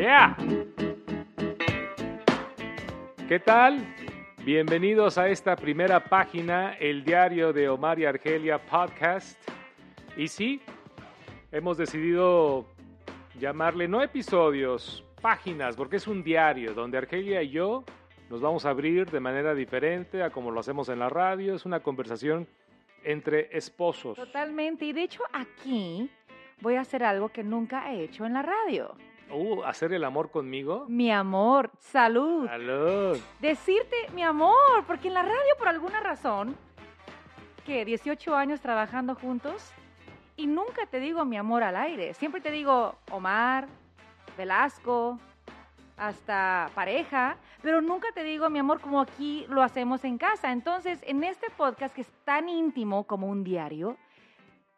Yeah. ¿Qué tal? Bienvenidos a esta primera página, el diario de Omar y Argelia podcast. Y sí, hemos decidido llamarle no episodios, páginas, porque es un diario donde Argelia y yo nos vamos a abrir de manera diferente a como lo hacemos en la radio. Es una conversación entre esposos. Totalmente. Y de hecho aquí voy a hacer algo que nunca he hecho en la radio. Uh, hacer el amor conmigo. Mi amor, salud. Salud. Decirte mi amor, porque en la radio por alguna razón, que 18 años trabajando juntos, y nunca te digo mi amor al aire. Siempre te digo Omar, Velasco, hasta pareja, pero nunca te digo mi amor como aquí lo hacemos en casa. Entonces, en este podcast que es tan íntimo como un diario,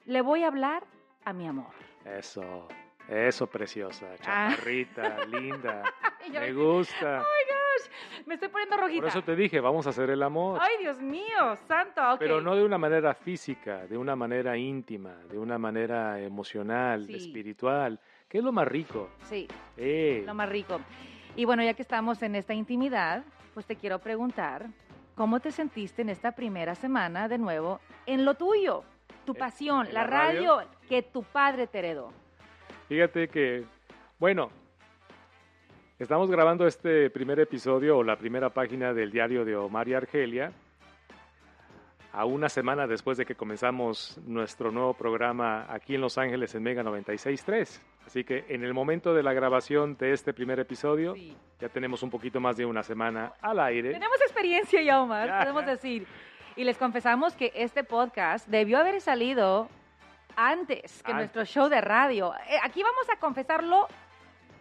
le voy a hablar a mi amor. Eso, eso, preciosa, Ah. chaparrita, linda. Yo, Me gusta. Oh my gosh, me estoy poniendo rojita. Por eso te dije, vamos a hacer el amor. Ay, Dios mío, santo. Pero no de una manera física, de una manera íntima, de una manera emocional, Sí. espiritual. ¿Qué es lo más rico? Sí, Eh, lo más rico. Y bueno, ya que estamos en esta intimidad, pues te quiero preguntar, ¿cómo te sentiste en esta primera semana de nuevo en lo tuyo? Tu ¿En- pasión, la radio? radio que tu padre te heredó. Fíjate que, bueno, estamos grabando este primer episodio o la primera página del diario de Omar y Argelia a una semana después de que comenzamos nuestro nuevo programa aquí en Los Ángeles en Mega 96.3. Así que en el momento de la grabación de este primer episodio Sí. ya tenemos un poquito más de una semana al aire. Tenemos experiencia ya, Omar, Ya, podemos ya. decir. Y les confesamos que este podcast debió haber salido antes que Antes. nuestro show de radio. Eh, Aquí vamos a confesarlo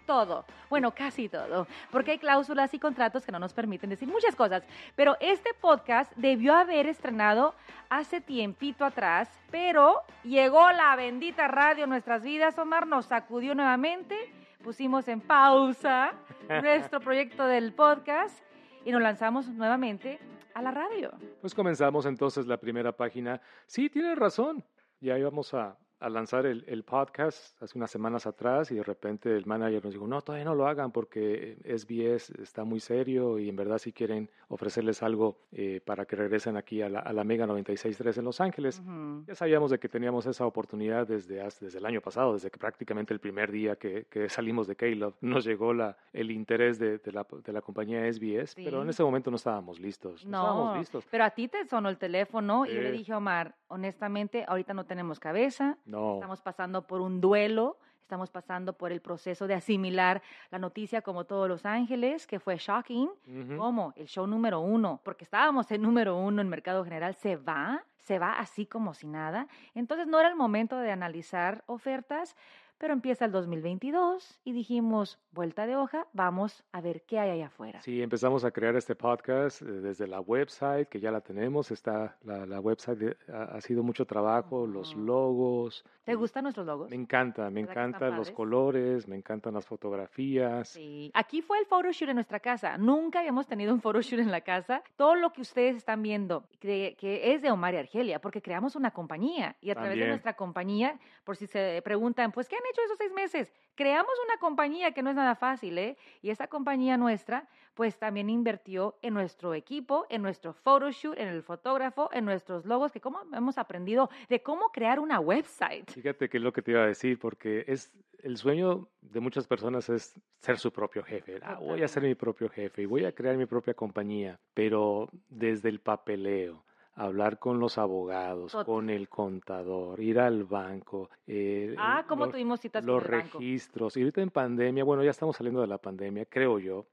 todo. Bueno, casi todo. Porque hay cláusulas y contratos que no nos permiten decir muchas cosas. Pero este podcast debió haber estrenado hace tiempito atrás. Pero llegó la bendita radio a nuestras vidas, Omar. Nos sacudió nuevamente. Pusimos en pausa nuestro proyecto del podcast y nos lanzamos nuevamente a la radio. Pues comenzamos entonces la primera página. Sí, tienes razón. Ya íbamos a, a lanzar el, el podcast hace unas semanas atrás y de repente el manager nos dijo, no, todavía no lo hagan porque SBS está muy serio y en verdad si quieren ofrecerles algo eh, para que regresen aquí a la, a la Mega 96.3 en Los Ángeles. Ya sabíamos de que teníamos esa oportunidad desde, desde el año pasado, desde que prácticamente el primer día que, que salimos de Caleb nos llegó la, el interés de, de la, de la compañía SBS, pero en Sí. ese momento no estábamos listos. No, estábamos listos. pero a ti te sonó el teléfono y yo le Sí. dije a Omar, honestamente, ahorita no tenemos cabeza, No. estamos pasando por un duelo, estamos pasando por el proceso de asimilar la noticia como todos Los Ángeles, que fue shocking. Ujú. ¿Cómo? El show número uno, porque estábamos en número uno en Mercado General, se va, se va así como si nada. Entonces no era el momento de analizar ofertas, pero empieza el 2022 y dijimos, vuelta de hoja, vamos a ver qué hay allá afuera. Sí, empezamos a crear este podcast eh, desde la website, que ya la tenemos. Está la, la website, ha, sido mucho trabajo, los Ujú. logos. ¿Te eh, gustan nuestros logos? Me encanta, me ¿Verdad que están encantan los colores, me encantan las fotografías. Sí. Aquí fue el photoshoot en nuestra casa. Nunca habíamos tenido un photoshoot en la casa. Todo lo que ustedes están viendo, que, que es de Omar y Argelia, porque creamos una compañía. Y a través de También. nuestra compañía, por si se preguntan, pues, ¿qué han hecho esos seis meses? Creamos una compañía que no es nada fácil, ¿eh? Y esa compañía nuestra, pues también invirtió en nuestro equipo, en nuestro photoshoot, en el fotógrafo, en nuestros logos, que como hemos aprendido de cómo crear una website. Fíjate que es lo que te iba a decir, porque es el sueño de muchas personas es ser su propio jefe. Ah, voy a ser mi propio jefe y voy a crear mi propia compañía, pero desde el papeleo, hablar con los abogados, con el contador, ir al banco. eh, Ah, ¿cómo los- tuvimos citas los con el banco? registros. Y ahorita en pandemia, bueno, ya estamos saliendo de la pandemia, creo yo.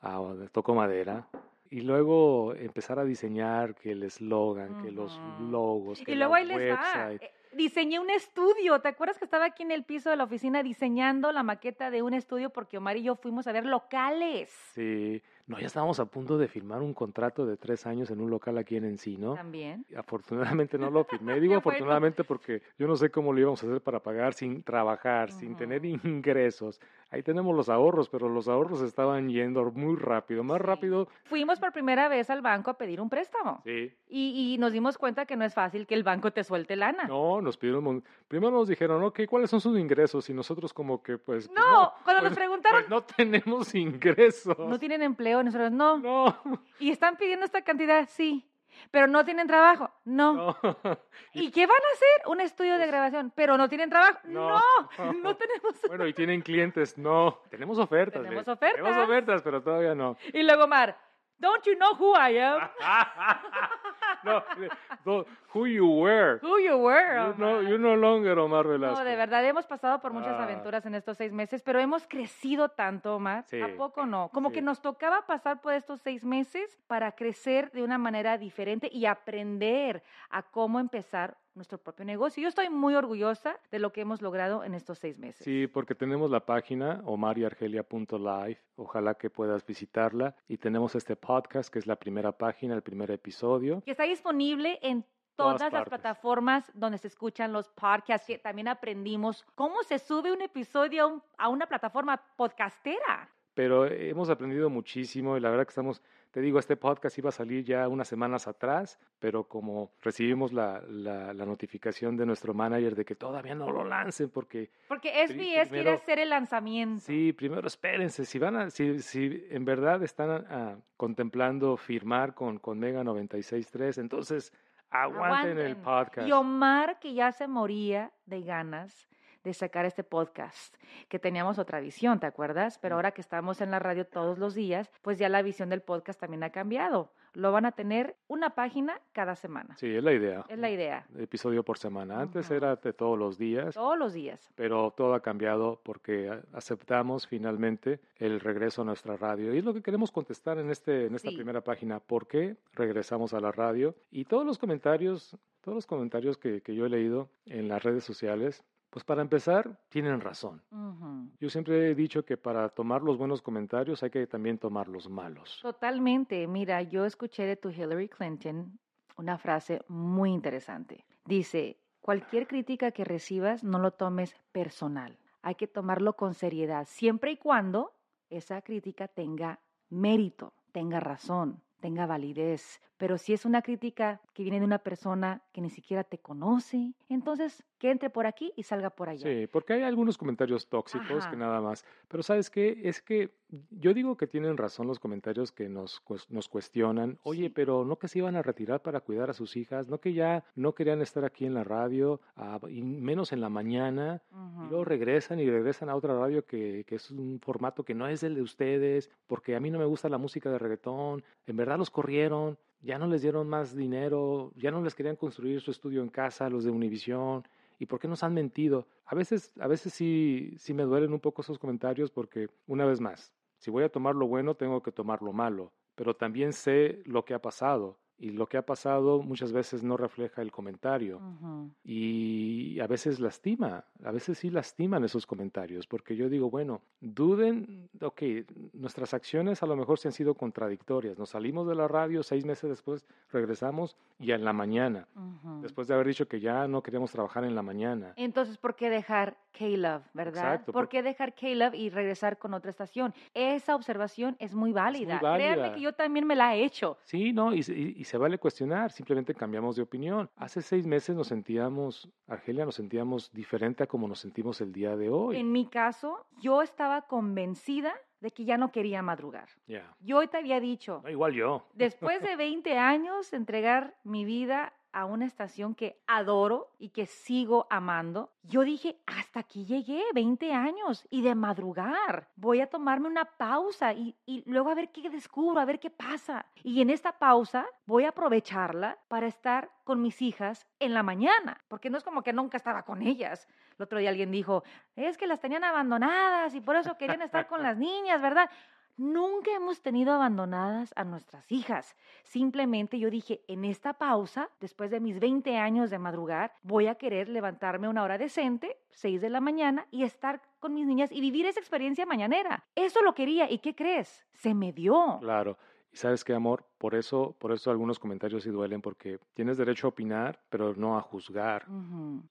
Ah, toco madera. Y luego empezar a diseñar que el eslogan, que los logos, que Y la luego ahí les va. Eh, Diseñé un estudio. ¿Te acuerdas que estaba aquí en el piso de la oficina diseñando la maqueta de un estudio porque Omar y yo fuimos a ver locales? Sí, No, ya estábamos a punto de firmar un contrato de tres años en un local aquí en Encino. También. Afortunadamente no lo firmé. Digo afortunadamente porque yo no sé cómo lo íbamos a hacer para pagar sin trabajar, sin tener ingresos. Ahí tenemos los ahorros, pero los ahorros estaban yendo muy rápido, más Sí. rápido. Fuimos por primera vez al banco a pedir un préstamo. Sí. Y, y nos dimos cuenta que no es fácil que el banco te suelte lana. No, nos pidieron, primero nos dijeron, ok, ¿cuáles son sus ingresos? Y nosotros como que, pues, pues No, cuando nos pues- preguntaron, pues no tenemos ingresos. no tienen empleo, nosotros no. No, Y están pidiendo esta cantidad, sí. Pero no tienen trabajo, no. no. ¿Y qué van a hacer? Un estudio de grabación, pero no tienen trabajo. No, No. no, tenemos. Bueno, y tienen clientes, no. Tenemos ofertas. Tenemos ofertas. Tenemos ofertas, pero todavía no. Y luego Mar, don't you know who I am? no, no, who you were. Who you were? You no, Omar? you no longer Omar Velasco. No, de verdad, hemos pasado por muchas Ah. aventuras en estos seis meses, pero hemos crecido tanto, Omar. Sí. ¿A poco no? Como Sí. que nos tocaba pasar por estos seis meses para crecer de una manera diferente y aprender a cómo empezar nuestro propio negocio. Yo estoy muy orgullosa de lo que hemos logrado en estos seis meses. Sí, porque tenemos la página omariargelia.live. Ojalá que puedas visitarla. Y tenemos este podcast, que es la primera página, el primer episodio. Que está disponible en Todas todas, las plataformas donde se escuchan los podcasts. También aprendimos cómo se sube un episodio a una plataforma podcastera. Pero hemos aprendido muchísimo y la verdad que estamos, te digo, este podcast iba a salir ya unas semanas atrás, pero como recibimos la, la, la notificación de nuestro manager de que todavía no lo lancen porque Porque SBS quiere hacer el lanzamiento. Sí, primero espérense, si van a, si, si en verdad están ah, contemplando firmar con, con Mega 96.3, entonces aguanten, el podcast. Y Omar, que ya se moría de ganas de sacar este podcast, que teníamos otra visión, ¿te acuerdas? Pero ahora que estamos en la radio todos los días, pues ya la visión del podcast también ha cambiado. Lo van a tener una página cada semana. Sí, es la idea. Es la idea. Episodio por semana. Antes era de todos los días, Todos los días. pero todo ha cambiado porque aceptamos finalmente el regreso a nuestra radio. Y es lo que queremos contestar en, este, en esta Sí. primera página. ¿Por qué regresamos a la radio? Y todos los comentarios, todos los comentarios que, que yo he leído en las redes sociales, pues para empezar, tienen razón. Yo siempre he dicho que para tomar los buenos comentarios hay que también tomar los malos. Totalmente. Mira, yo escuché de tu Hillary Clinton una frase muy interesante. Dice, cualquier crítica que recibas no lo tomes personal. Hay que tomarlo con seriedad, siempre y cuando esa crítica tenga mérito, tenga razón, tenga validez. Pero si es una crítica que viene de una persona que ni siquiera te conoce, entonces que entre por aquí y salga por allá. Sí, porque hay algunos comentarios tóxicos Ajá. que nada más. Pero ¿sabes qué? Es que yo digo que tienen razón los comentarios que nos, nos cuestionan. Oye, Sí. pero no que se iban a retirar para cuidar a sus hijas, no que ya no querían estar aquí en la radio, ah, y menos en la mañana. Y luego regresan y regresan a otra radio que, que es un formato que no es el de ustedes, porque a mí no me gusta la música de reggaetón. En verdad los corrieron, ya no les dieron más dinero, ya no les querían construir su estudio en casa, los de Univisión. ¿Y por qué nos han mentido? A veces, a veces sí, sí me duelen un poco esos comentarios porque, una vez más, si voy a tomar lo bueno, tengo que tomar lo malo. Pero también sé lo que ha pasado. Y lo que ha pasado muchas veces no refleja el comentario Ujú. y a veces lastima, a veces sí lastiman esos comentarios, porque yo digo, bueno, duden, ok, nuestras acciones a lo mejor se han sido contradictorias, nos salimos de la radio, seis meses después regresamos y en la mañana, Ujú. después de haber dicho que ya no queríamos trabajar en la mañana. Entonces, ¿por qué dejar K-Love, verdad? Exacto, ¿Por por- qué dejar K-Love y regresar con otra estación? Esa observación es muy válida. válida. Créanme que yo también me la he hecho. Sí, no, y, y- y se vale cuestionar, simplemente cambiamos de opinión. Hace seis meses nos sentíamos, Argelia, nos sentíamos diferente a como nos sentimos el día de hoy. En mi caso, yo estaba convencida de que ya no quería madrugar. Ya. Yo hoy te había dicho, No, igual yo. después de 20 años entregar mi vida a una estación que adoro y que sigo amando, yo dije, hasta aquí llegué, 20 años y de madrugar. Voy a tomarme una pausa y, y luego a ver qué descubro, a ver qué pasa. Y en esta pausa voy a aprovecharla para estar con mis hijas en la mañana, porque no es como que nunca estaba con ellas. El otro día alguien dijo, es que las tenían abandonadas y por eso querían estar con las niñas, ¿verdad? Nunca hemos tenido abandonadas a nuestras hijas. Simplemente yo dije, en esta pausa, después de mis 20 años de madrugar, voy a querer levantarme una hora decente, 6 de la mañana, y estar con mis niñas y vivir esa experiencia mañanera. Eso lo quería. ¿Y qué crees? Se me dio. Claro. Y sabes qué, amor, por eso, por eso algunos comentarios sí duelen, porque tienes derecho a opinar, pero no a juzgar.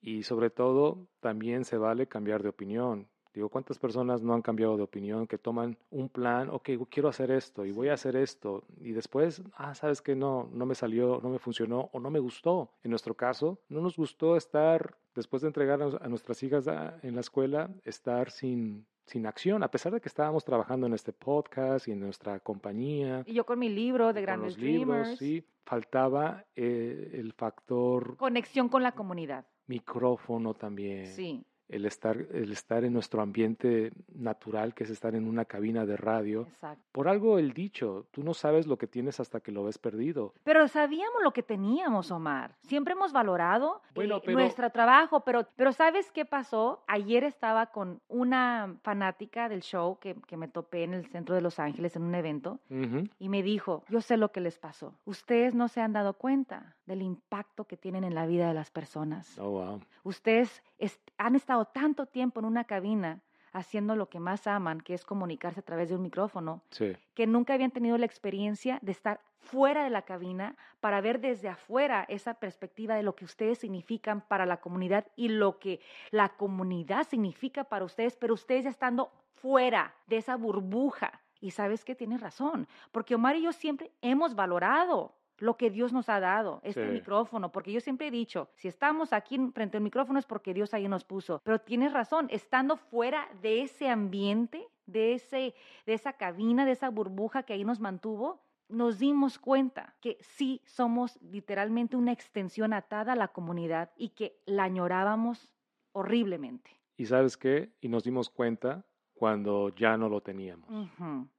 Y sobre todo, también se vale cambiar de opinión. Digo, ¿cuántas personas no han cambiado de opinión que toman un plan, ok, quiero hacer esto y voy a hacer esto, y después, ah, sabes que no, no me salió, no me funcionó o no me gustó? En nuestro caso, no nos gustó estar, después de entregar a nuestras hijas a- en la escuela, estar sin, sin acción, a pesar de que estábamos trabajando en este podcast y en nuestra compañía. Y yo con mi libro de y con Grandes los libros, sí, faltaba eh, el factor Conexión con la comunidad. micrófono también Sí. El estar, el estar en nuestro ambiente natural, que es estar en una cabina de radio. Exacto. Por algo el dicho, tú no sabes lo que tienes hasta que lo ves perdido. Pero sabíamos lo que teníamos, Omar. Siempre hemos valorado eh, pero- nuestro trabajo, pero, pero ¿sabes qué pasó? Ayer estaba con una fanática del show que, que me topé en el centro de Los Ángeles en un evento y me dijo, yo sé lo que les pasó. Ustedes no se han dado cuenta del impacto que tienen en la vida de las personas. Oh, wow. Ustedes est- han estado tanto tiempo en una cabina haciendo lo que más aman, que es comunicarse a través de un micrófono, Sí, que nunca habían tenido la experiencia de estar fuera de la cabina para ver desde afuera esa perspectiva de lo que ustedes significan para la comunidad y lo que la comunidad significa para ustedes, pero ustedes ya estando fuera de esa burbuja. Y sabes que tienes razón, porque Omar y yo siempre hemos valorado lo que Dios nos ha dado, este Sí. micrófono, porque yo siempre he dicho, si estamos aquí en- frente al micrófono es porque Dios ahí nos puso, pero tienes razón, estando fuera de ese ambiente, de, ese, de esa cabina, de esa burbuja que ahí nos mantuvo, nos dimos cuenta que sí somos literalmente una extensión atada a la comunidad y que la añorábamos horriblemente. y sabes qué, y nos dimos cuenta cuando ya no lo teníamos.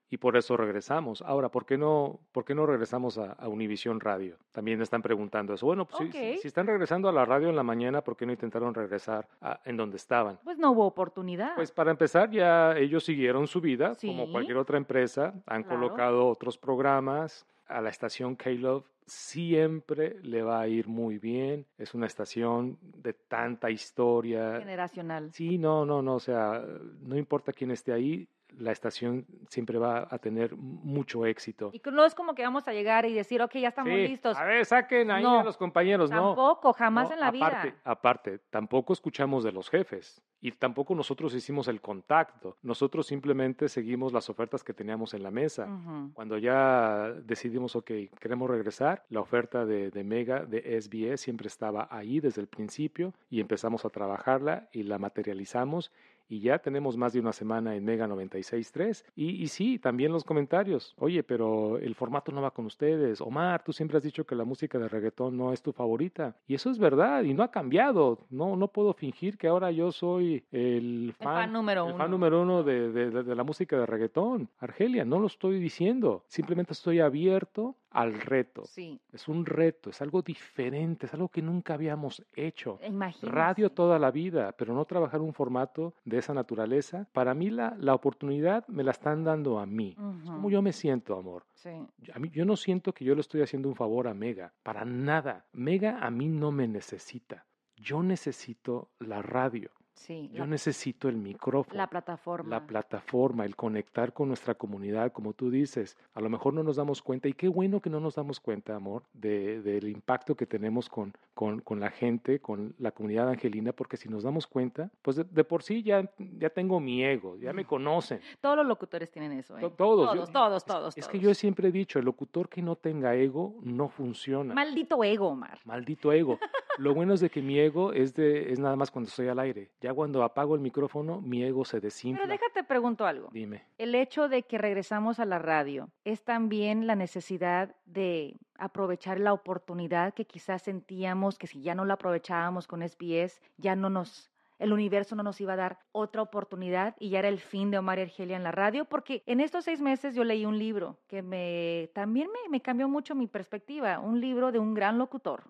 Y por eso regresamos. Ahora, ¿por qué no, por qué no regresamos a, a Univisión Radio? También me están preguntando eso. Bueno, pues, si- si, están regresando a la radio en la mañana, ¿por qué no intentaron regresar a- en donde estaban? Pues no hubo oportunidad. Pues para empezar, ya ellos siguieron su vida, como cualquier otra empresa, han Claro. colocado otros programas. A la estación K-Love siempre le va a ir muy bien. Es una estación de tanta historia. generacional. Sí, no, no, no, o sea, no importa quién esté ahí, la estación siempre va a tener mucho éxito. Y no es como que vamos a llegar y decir, ok, ya estamos Sí, listos. A ver, saquen ahí No, a los compañeros, no. Tampoco, jamás No, en la aparte, vida. Aparte, tampoco escuchamos de los jefes y tampoco nosotros hicimos el contacto. Nosotros simplemente seguimos las ofertas que teníamos en la mesa. Cuando ya decidimos, ok, queremos regresar, la oferta de, de Mega, de SBS, siempre estaba ahí desde el principio y empezamos a trabajarla y la materializamos y ya tenemos más de una semana en Mega 96.3. Y, y sí, también los comentarios. Oye, pero el formato no va con ustedes. Omar, tú siempre has dicho que la música de reggaetón no es tu favorita. Y eso es verdad y no ha cambiado. No, no puedo fingir que ahora yo soy el fan, fan número el uno. fan número uno de, de- de- de la música de reggaetón. Argelia, no lo estoy diciendo. Simplemente estoy abierto al reto. Sí, Es un reto, es algo diferente, es algo que nunca habíamos hecho. Radio toda la vida, pero no trabajar un formato de esa naturaleza. Para mí la, la oportunidad me la están dando a mí. Es como yo me siento, amor. Sí. A mí, yo no siento que yo le estoy haciendo un favor a Mega, para nada. Mega a mí no me necesita. Yo necesito la radio. Sí, Yo la, necesito el micrófono. la plataforma. La plataforma, el conectar con nuestra comunidad, como tú dices, a lo mejor no nos damos cuenta, y qué bueno que no nos damos cuenta, amor, de- del impacto que tenemos con, con, con la gente, con la comunidad angelina, porque si nos damos cuenta, pues de, de por sí ya, ya tengo mi ego, ya me conocen. Todos los locutores tienen eso, ¿eh? To- Todos, Todos, yo- todos, todos, Es, que yo siempre he dicho, el locutor que no tenga ego no funciona. Maldito ego, Omar. Maldito ego. Lo bueno es de que mi ego es, de, es nada más cuando estoy al aire. Ya cuando apago el micrófono, mi ego se desinfla. Pero déjate pregunto algo. Dime. El hecho de que regresamos a la radio es también la necesidad de aprovechar la oportunidad que quizás sentíamos que si ya no la aprovechábamos con SBS, ya no nos el universo no nos iba a dar otra oportunidad y ya era el fin de Omar y Argelia en la radio, porque en estos seis meses yo leí un libro que me también me, me cambió mucho mi perspectiva, un libro de un gran locutor,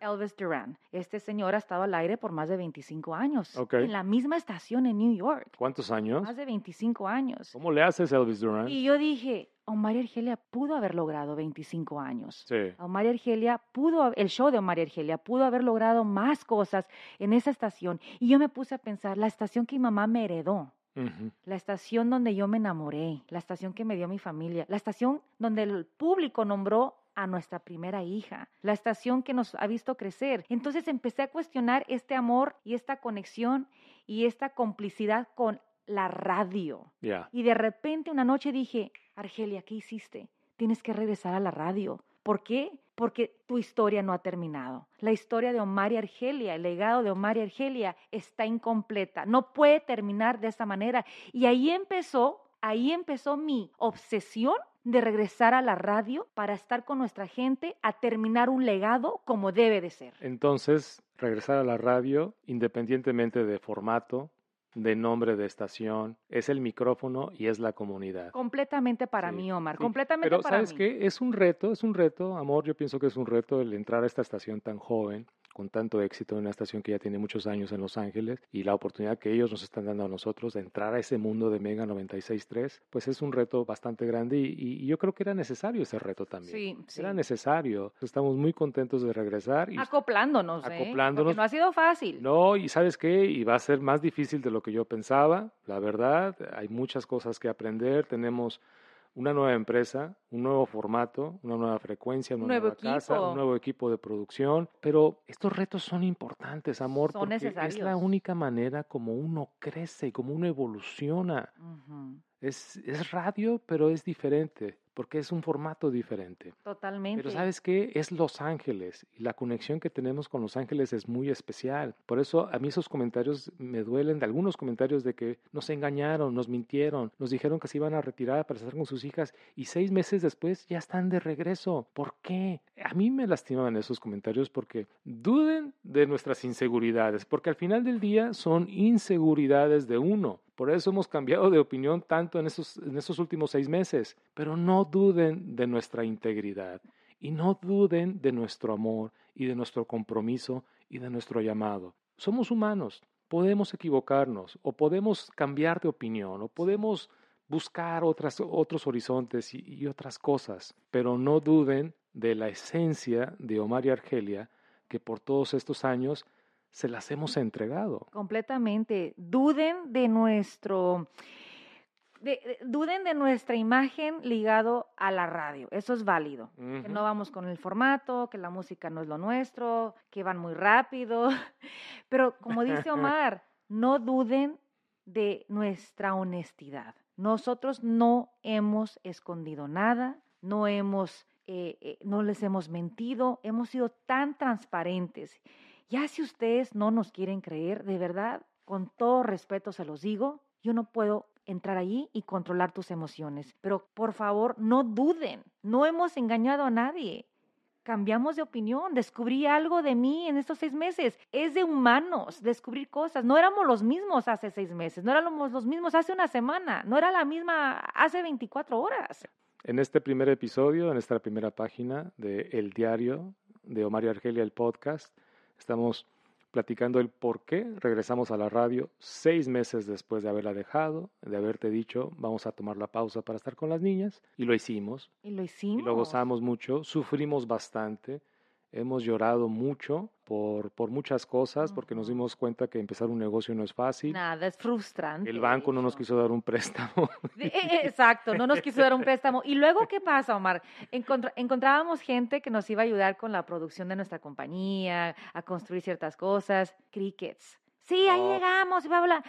Elvis Duran. Este señor ha estado al aire por más de 25 años, en la misma estación en New York, ¿Cuántos años? más de 25 años. ¿Cómo le haces, Elvis Duran? Y yo dije, Y Argelia pudo haber logrado 25 años. Sí. Omar y Argelia pudo, el show de y Argelia pudo haber logrado más cosas en esa estación. Y yo me puse a pensar, la estación que mi mamá me heredó, la estación donde yo me enamoré, la estación que me dio mi familia, la estación donde el público nombró a nuestra primera hija, la estación que nos ha visto crecer. Entonces empecé a cuestionar este amor y esta conexión y esta complicidad con la radio. Y de repente una noche dije, Argelia, ¿qué hiciste? Tienes que regresar a la radio. ¿Por qué? Porque tu historia no ha terminado. La historia de Omar y Argelia, el legado de Omar y Argelia está incompleta. No puede terminar de esa manera. Y ahí empezó, ahí empezó mi obsesión de regresar a la radio para estar con nuestra gente a terminar un legado como debe de ser. Entonces, regresar a la radio, independientemente de formato, de nombre de estación, es el micrófono y es la comunidad. Completamente para Sí, mí, Omar, sí. completamente Pero para ¿sabes mí. qué? Es un reto, es un reto, amor, yo pienso que es un reto el entrar a esta estación tan joven, con tanto éxito, en una estación que ya tiene muchos años en Los Ángeles, y la oportunidad que ellos nos están dando a nosotros de entrar a ese mundo de Mega 96.3, pues es un reto bastante grande y, y yo creo que era necesario ese reto también. Sí, sí. Era necesario. Estamos muy contentos de regresar y Acoplándonos, ¿eh? Acoplándonos. Porque no ha sido fácil. no, y sabes qué, y va a ser más difícil de lo que yo pensaba, la verdad, hay muchas cosas que aprender, tenemos una nueva empresa, un nuevo formato, una nueva frecuencia, una nuevo nueva casa, un nuevo equipo de producción, pero estos retos son importantes, amor, Son porque es la única manera como uno crece y como uno evoluciona. Es, es radio, pero es diferente, porque es un formato diferente. Totalmente. Pero ¿sabes qué? Es Los Ángeles y la conexión que tenemos con Los Ángeles es muy especial. Por eso a mí esos comentarios me duelen, de algunos comentarios de que nos engañaron, nos mintieron, nos dijeron que se iban a retirar para estar con sus hijas y seis meses después ya están de regreso. ¿Por qué? A mí me lastimaban esos comentarios porque duden de nuestras inseguridades, porque al final del día son inseguridades de uno. Por eso hemos cambiado de opinión tanto en esos, en esos últimos seis meses. Pero no duden de nuestra integridad y no duden de nuestro amor y de nuestro compromiso y de nuestro llamado. Somos humanos, podemos equivocarnos o podemos cambiar de opinión o podemos buscar otras, otros horizontes y, y otras cosas, pero no duden de la esencia de Omar y Argelia que por todos estos años se las hemos entregado. Completamente. Duden de nuestro. de- de- duden de nuestra imagen ligado a la radio. Eso es válido. Que no vamos con el formato, que la música no es lo nuestro, que van muy rápido. Pero como dice Omar, no duden de nuestra honestidad. Nosotros no hemos escondido nada, no hemos, eh, eh, no les hemos mentido, hemos sido tan transparentes. Ya si ustedes no nos quieren creer, de verdad, con todo respeto se los digo, yo no puedo entrar allí y controlar tus emociones. Pero por favor, no duden, no hemos engañado a nadie. Cambiamos de opinión, descubrí algo de mí en estos seis meses. Es de humanos descubrir cosas. No éramos los mismos hace seis meses, no éramos los mismos hace una semana, no era la misma hace 24 horas. En este primer episodio, en esta primera página de El Diario de Omar y Argelia, el podcast, estamos platicando el por qué regresamos a la radio seis meses después de haberla dejado, de haberte dicho, vamos a tomar la pausa para estar con las niñas, y lo hicimos, Y lo y hicimos. lo gozamos mucho, sufrimos bastante, hemos llorado mucho por, por muchas cosas, porque nos dimos cuenta que empezar un negocio no es fácil. Nada, es frustrante. El banco no nos quiso dar un préstamo. Eh, Exacto, no nos quiso dar un préstamo. ¿Y luego qué pasa, Omar? Encontra- encontrábamos gente que nos iba a ayudar con la producción de nuestra compañía, a construir ciertas cosas. Crickets. Sí, ahí Oh. llegamos, bla.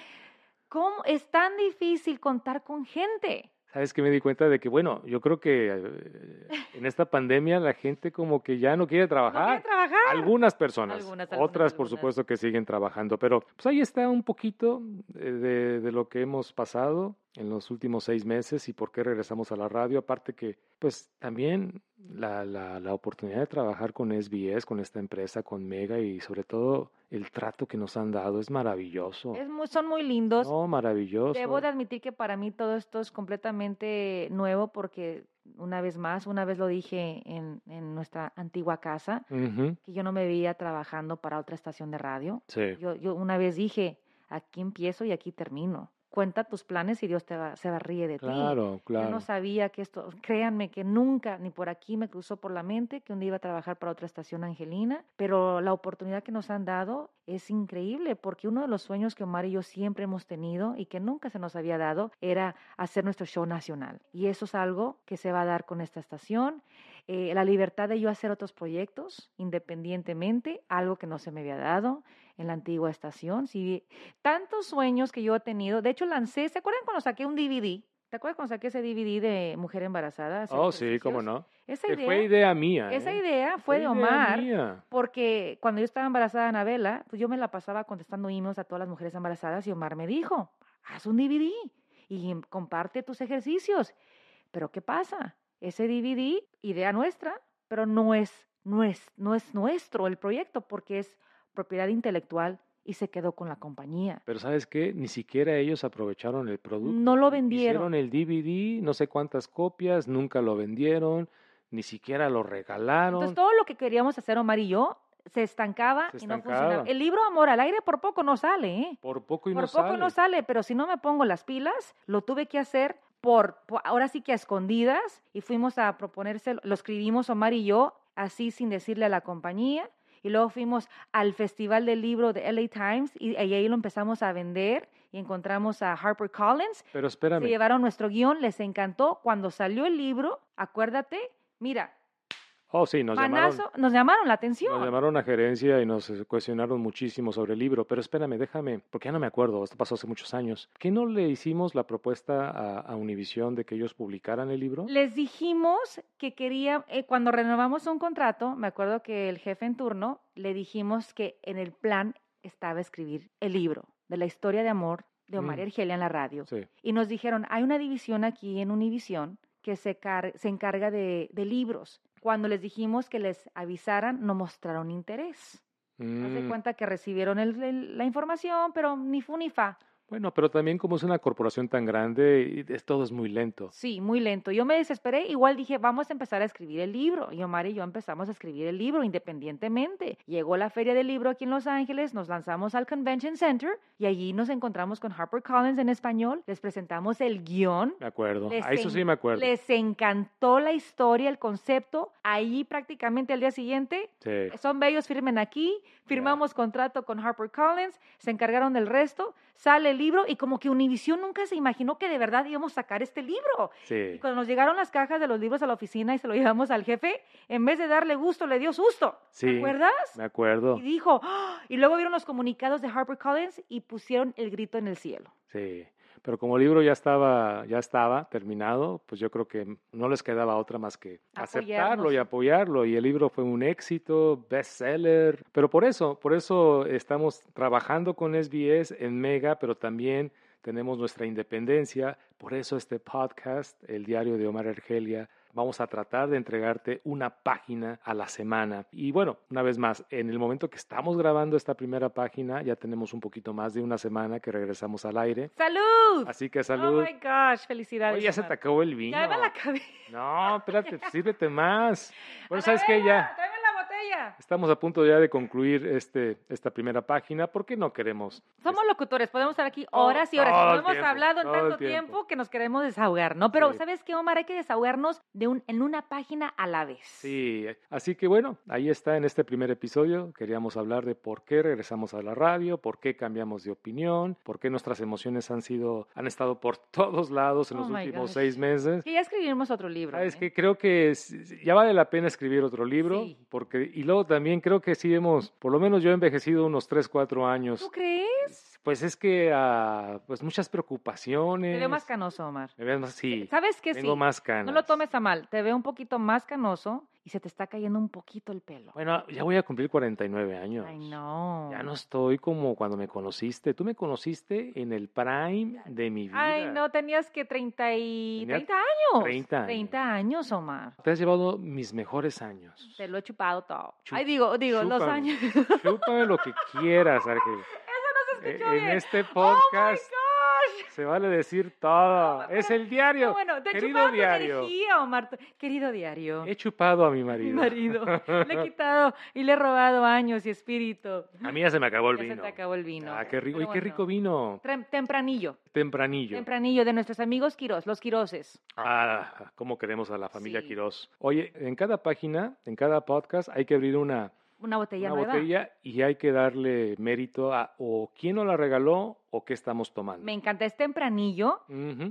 ¿Cómo es tan difícil contar con gente? ¿Sabes que me di cuenta de que, bueno, yo creo que eh, en esta pandemia la gente como que ya no quiere No trabajar. quiere trabajar. Algunas personas, Algunas, algunas, otras por supuesto que siguen trabajando, pero pues ahí está un poquito eh, de, de lo que hemos pasado. En los últimos seis meses y por qué regresamos a la radio. Aparte que, pues también la, la, la, oportunidad de trabajar con SBS, con esta empresa, con Mega y sobre todo el trato que nos han dado es maravilloso. Es muy, son muy lindos. No, maravilloso. Debo de admitir que para mí todo esto es completamente nuevo porque una vez más, una vez lo dije en, en nuestra antigua casa, que yo no me veía trabajando para otra estación de radio. Sí. Yo, yo una vez dije, aquí empiezo y aquí termino. Cuenta tus planes y Dios te va, se va a ríe de ti. Claro, Yo claro. no sabía que esto, créanme que nunca ni por aquí me cruzó por la mente que un día iba a trabajar para otra estación angelina, pero la oportunidad que nos han dado es increíble porque uno de los sueños que Omar y yo siempre hemos tenido y que nunca se nos había dado era hacer nuestro show nacional. Y eso es algo que se va a dar con esta estación. Eh, la libertad de yo hacer otros proyectos independientemente, algo que no se me había dado en la antigua estación. Sí, tantos sueños que yo he tenido. De hecho, lancé, ¿se acuerdan cuando saqué un DVD? ¿Te acuerdas cuando saqué ese DVD de Mujer Embarazada? Oh, sí, cómo no. Esa Que idea, fue idea mía. esa ¿eh? idea fue de idea Omar, mía. porque cuando yo estaba embarazada de Anabela, pues yo me la pasaba contestando emails a todas las mujeres embarazadas y Omar me dijo, haz un DVD y comparte tus ejercicios. Pero ¿qué pasa? Ese DVD, idea nuestra, pero no es, no es, no es nuestro el proyecto porque es propiedad intelectual y se quedó con la compañía. Pero ¿sabes qué? Ni siquiera ellos aprovecharon el producto. No lo vendieron. Hicieron el DVD, no sé cuántas copias, nunca lo vendieron, ni siquiera lo regalaron. Entonces todo lo que queríamos hacer Omar y yo se estancaba Se y no funcionaba. El libro Amor al aire por poco no sale, ¿eh? por poco y por no poco sale. no sale, pero si no me pongo las pilas, lo tuve que hacer por, por- ahora sí que a escondidas y fuimos a proponérselo, lo escribimos Omar y yo, así sin decirle a la compañía. Y luego fuimos al Festival del Libro de LA Times y, y ahí lo empezamos a vender y encontramos a HarperCollins. Pero Se espérame, llevaron nuestro guion, les encantó. Cuando salió el libro, acuérdate, mira, oh sí, nos llamaron, nos llamaron la atención. nos llamaron a gerencia y nos eh, cuestionaron muchísimo sobre el libro. Pero espérame, déjame, porque ya no me acuerdo, esto pasó hace muchos años. ¿Qué no le hicimos la propuesta a, a Univision de que ellos publicaran el libro? Les dijimos que quería, eh, cuando renovamos un contrato, me acuerdo que el jefe en turno le dijimos que en el plan estaba escribir el libro de la historia de amor de Omar Mm. y Argelia en la radio. Sí. Y nos dijeron, hay una división aquí en Univisión que se, car- se encarga de, de libros. Cuando les dijimos que les avisaran, no mostraron interés. Haz de Mm, cuenta que recibieron el- el- la información, pero ni fu ni fa. Bueno, pero también como es una corporación tan grande, es, todo es muy lento. Sí, muy lento. Yo me desesperé, igual dije, vamos a empezar a escribir el libro. Y Omar y yo empezamos a escribir el libro independientemente. Llegó la feria del libro aquí en Los Ángeles, nos lanzamos al Convention Center y allí nos encontramos con HarperCollins en español, les presentamos el guion. Me acuerdo. A eso sí me acuerdo. Les encantó la historia, el concepto. Ahí prácticamente al día siguiente, Sí. son bellos, firmen aquí, firmamos contrato con HarperCollins, se encargaron del resto, sale el libro y como que Univision nunca se imaginó que de verdad íbamos a sacar este libro. Y Sí. cuando nos llegaron las cajas de los libros a la oficina y se lo llevamos al jefe, en vez de darle gusto, le dio susto. Sí. ¿Te acuerdas? Me acuerdo. Y dijo, ¡Ah! y luego vieron los comunicados de HarperCollins y pusieron el grito en el cielo. Sí. Pero como el libro ya estaba, ya estaba terminado, pues yo creo que no les quedaba otra más que aceptarlo y apoyarlo. Y el libro fue un éxito, bestseller. Pero por eso, por eso estamos trabajando con SBS en Mega, pero también tenemos nuestra independencia. Por eso este podcast, el diario de Omar Argelia, vamos a tratar de entregarte una página a la semana. Y bueno, una vez más, en el momento que estamos grabando esta primera página, ya tenemos un poquito más de una semana que regresamos al aire. ¡Salud! Así que salud. Oh my gosh, felicidades. Oye, ya se te acabó el vino. Ya me la acabé. No, espérate, sírvete más. Bueno, ¿sabes qué? Ya Tráeme la botella. estamos a punto ya de concluir este, esta primera página. ¿Por qué no queremos? Somos locutores, podemos estar aquí horas y horas. todo el hemos tiempo, hablado en tanto tiempo. tiempo. que nos queremos desahogar, ¿no? Pero Sí. ¿sabes qué, Omar? Hay que desahogarnos de un, en una página a la vez. Sí, así que bueno, ahí está en este primer episodio. Queríamos hablar de por qué regresamos a la radio, por qué cambiamos de opinión, por qué nuestras emociones han sido, han estado por todos lados en Oh los últimos gosh. seis meses. Que ya escribimos otro libro. Sabes ¿eh? que creo que es- ya vale la pena escribir otro libro, Sí. porque y luego también creo que sí hemos, por lo menos yo he envejecido unos 3, 4 años. ¿Tú crees? Pues es que, ah, pues muchas preocupaciones. Te veo más canoso, Omar. Me ves más, sí. ¿Sabes qué? Tengo sí. más canas. No lo tomes a mal. Te veo un poquito más canoso y se te está cayendo un poquito el pelo. Bueno, ya voy a cumplir 49 años. Ay, no. Ya no estoy como cuando me conociste. Tú me conociste en el prime de mi vida. Ay, no, tenías que 30 y... Tenía 30 años. 30 años. 30 años, Omar. Te has llevado mis mejores años. Te lo he chupado todo. Chu- Ay, digo, digo, los chúpame. años. Chúpame lo que quieras, Argel. se escuchó En bien. este ¡Oh, my podcast gosh! se vale decir todo. Es el diario. No, bueno, te he Querido chupado diario. energía, Omar. Querido diario. He chupado a mi Mi marido. marido. Le he quitado y le he robado años y espíritu. A mí ya se me acabó el Ya se vino. te acabó el vino. Ah, qué rico. Pero Y qué bueno. rico vino. Tempranillo. Tempranillo. Tempranillo de nuestros amigos Quirós, los Quiroses. Ah, cómo queremos a la familia Sí. Quirós. Oye, en cada página, en cada podcast, hay que abrir una, Una botella una nueva. botella y hay que darle mérito a o quién nos la regaló o qué estamos tomando. Me encanta. Es tempranillo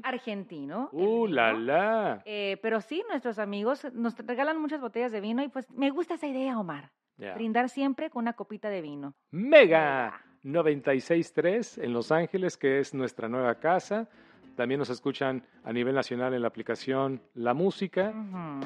argentino. ¡Uh, la, la! Eh, pero sí, nuestros amigos nos regalan muchas botellas de vino y pues me gusta esa idea, Omar. Brindar siempre con una copita de vino. Mega 96.3 en Los Ángeles, que es nuestra nueva casa. También nos escuchan a nivel nacional en la aplicación La Música.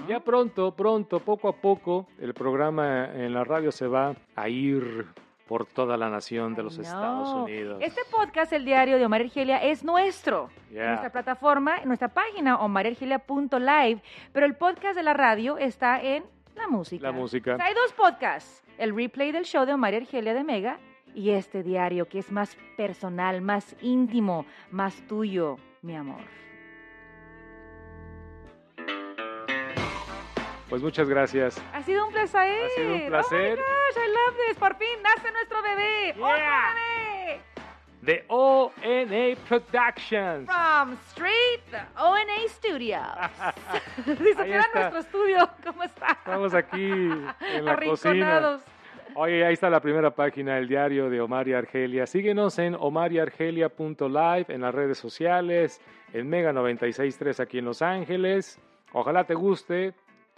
Ya pronto, pronto, poco a poco, el programa en la radio se va a ir por toda la nación de los no. Estados Unidos. Este podcast, el diario de Omar Argelia, es nuestro. En nuestra plataforma, en nuestra página, omarargelia.live. Pero el podcast de la radio está en la música. La música. O sea, hay dos podcasts. El replay del show de Omar Argelia de Mega y este diario que es más personal, más íntimo, más tuyo, mi amor. Pues muchas gracias. Ha sido un placer. Ha sido un Oh my placer. gosh, I love this. Por fin nace nuestro bebé. ¡Otro Yeah. bebé! De ONA Productions. From Street, the ONA Studios. está. nuestro estudio, ¿cómo está? Estamos aquí en la cocina. Oye, ahí está la primera página, el diario de Omar y Argelia. Síguenos en omariargelia.live, en las redes sociales, en Mega 96.3 aquí en Los Ángeles. Ojalá te guste.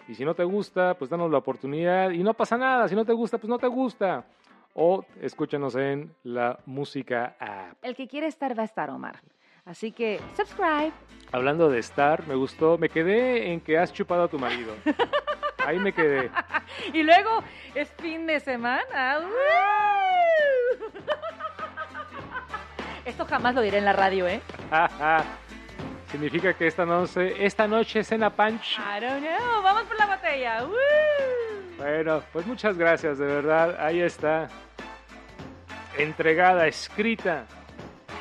Y si no te gusta, pues danos la oportunidad. Y no pasa nada. Si no te gusta, pues no te gusta. O escúchanos en la música app. El que quiere estar va a estar, Omar. Así que, subscribe. Hablando de estar, me gustó. Me quedé en que has chupado a tu marido. Ahí me quedé. Y luego es fin de semana. ¡Woo! Esto jamás lo diré en la radio, ¿eh? Significa que esta noche, esta noche cena punch. I don't know. Vamos por la botella. ¡Woo! Bueno, pues muchas gracias, de verdad. Ahí está. Entregada, escrita,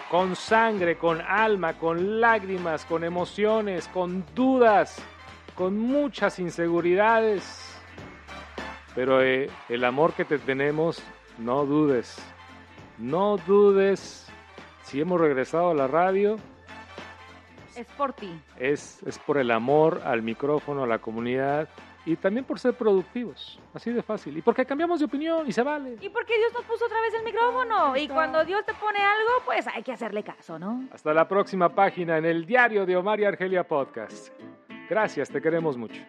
con sangre, con alma, con lágrimas, con emociones, con dudas, con muchas inseguridades. Pero eh, el amor que te tenemos, no dudes. No dudes. Si hemos regresado a la radio, Es por ti. es, es por el amor al micrófono, a la comunidad y también por ser productivos. Así de fácil. Y porque cambiamos de opinión y se vale. Y porque Dios nos puso otra vez el micrófono. Y cuando Dios te pone algo, pues hay que hacerle caso, ¿no? Hasta la próxima página en el diario de Omar y Argelia Podcast. Gracias, te queremos mucho.